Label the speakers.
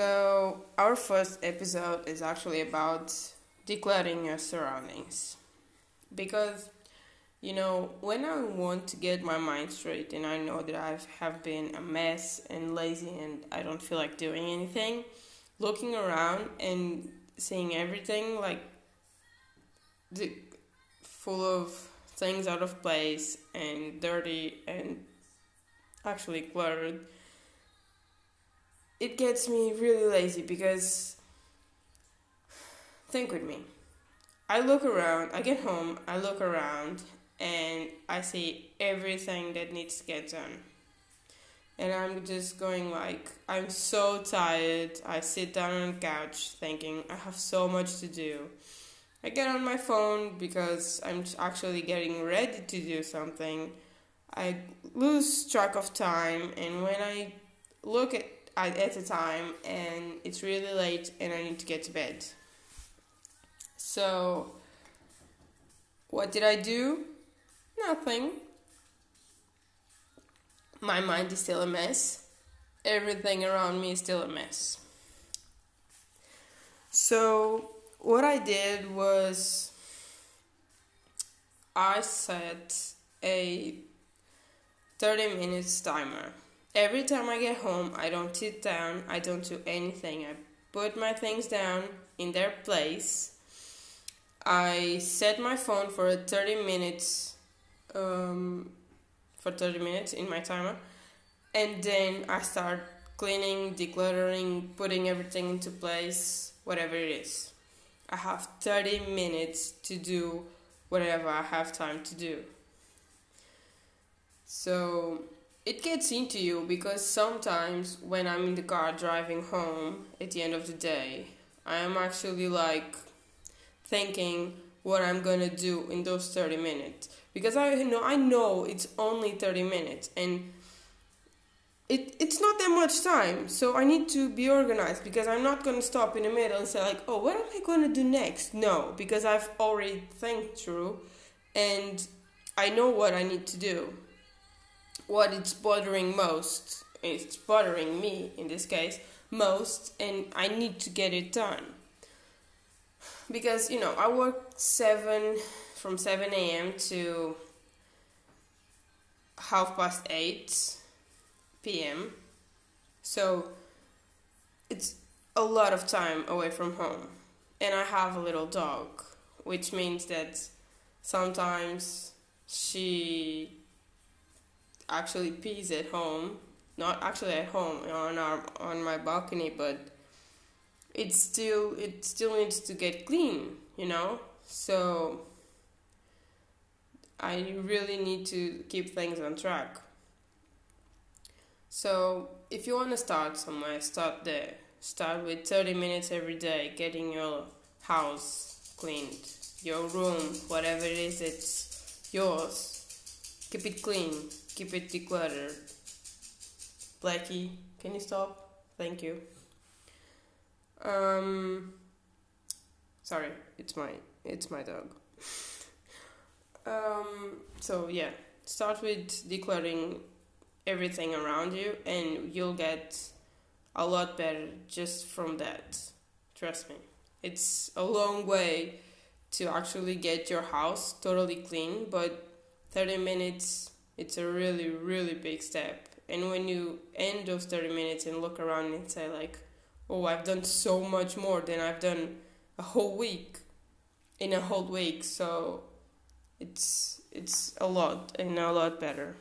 Speaker 1: So, our first episode is actually about decluttering your surroundings. Because, you know, when I want to get my mind straight and I know that I have been a mess and lazy and I don't feel like doing anything, looking around and seeing everything like the, full of things out of place and dirty and actually cluttered it gets me really lazy because think with me. I look around, I get home, I look around, and I see everything that needs to get done. And I'm just going like, I'm so tired. I sit down on the couch thinking, I have so much to do. I get on my phone because I'm actually getting ready to do something. I lose track of time, and when I look at at a time and it's really late and I need to get to bed. So, what did I do? Nothing. My mind is still a mess. Everything around me is still a mess. So, what I did was I set a 30 minutes timer every time I get home, I don't sit down, I don't do anything. I put my things down in their place. I set my phone for 30 minutes um, for 30 minutes in my timer and then I start cleaning, decluttering, putting everything into place, whatever it is. I have 30 minutes to do whatever I have time to do. So it gets into you because sometimes when I'm in the car driving home at the end of the day, I am actually like thinking what I'm gonna do in those 30 minutes. Because I know I know it's only 30 minutes and it it's not that much time. So I need to be organized because I'm not gonna stop in the middle and say like oh what am I gonna do next? No because I've already think through and I know what I need to do what it's bothering most. It's bothering me in this case most, and I need to get it done. Because you know, I work seven from seven a.m. to half past eight p.m. So it's a lot of time away from home, and I have a little dog, which means that sometimes she actually pees at home. Not actually at home on our on my balcony, but it still it still needs to get clean, you know. So I really need to keep things on track. So if you want to start somewhere, start there. Start with 30 minutes every day getting your house cleaned, your room, whatever it is, it's yours. Keep it clean keep it decluttered. Blackie, can you stop? Thank you. Um, sorry, it's my it's my dog. um, so yeah, start with decluttering everything around you, and you'll get a lot better just from that. Trust me, it's a long way to actually get your house totally clean, but 30 minutes it's a really really big step. And when you end those 30 minutes and look around and say like oh i've done so much more than i've done a whole week in a whole week. So it's it's a lot and a lot better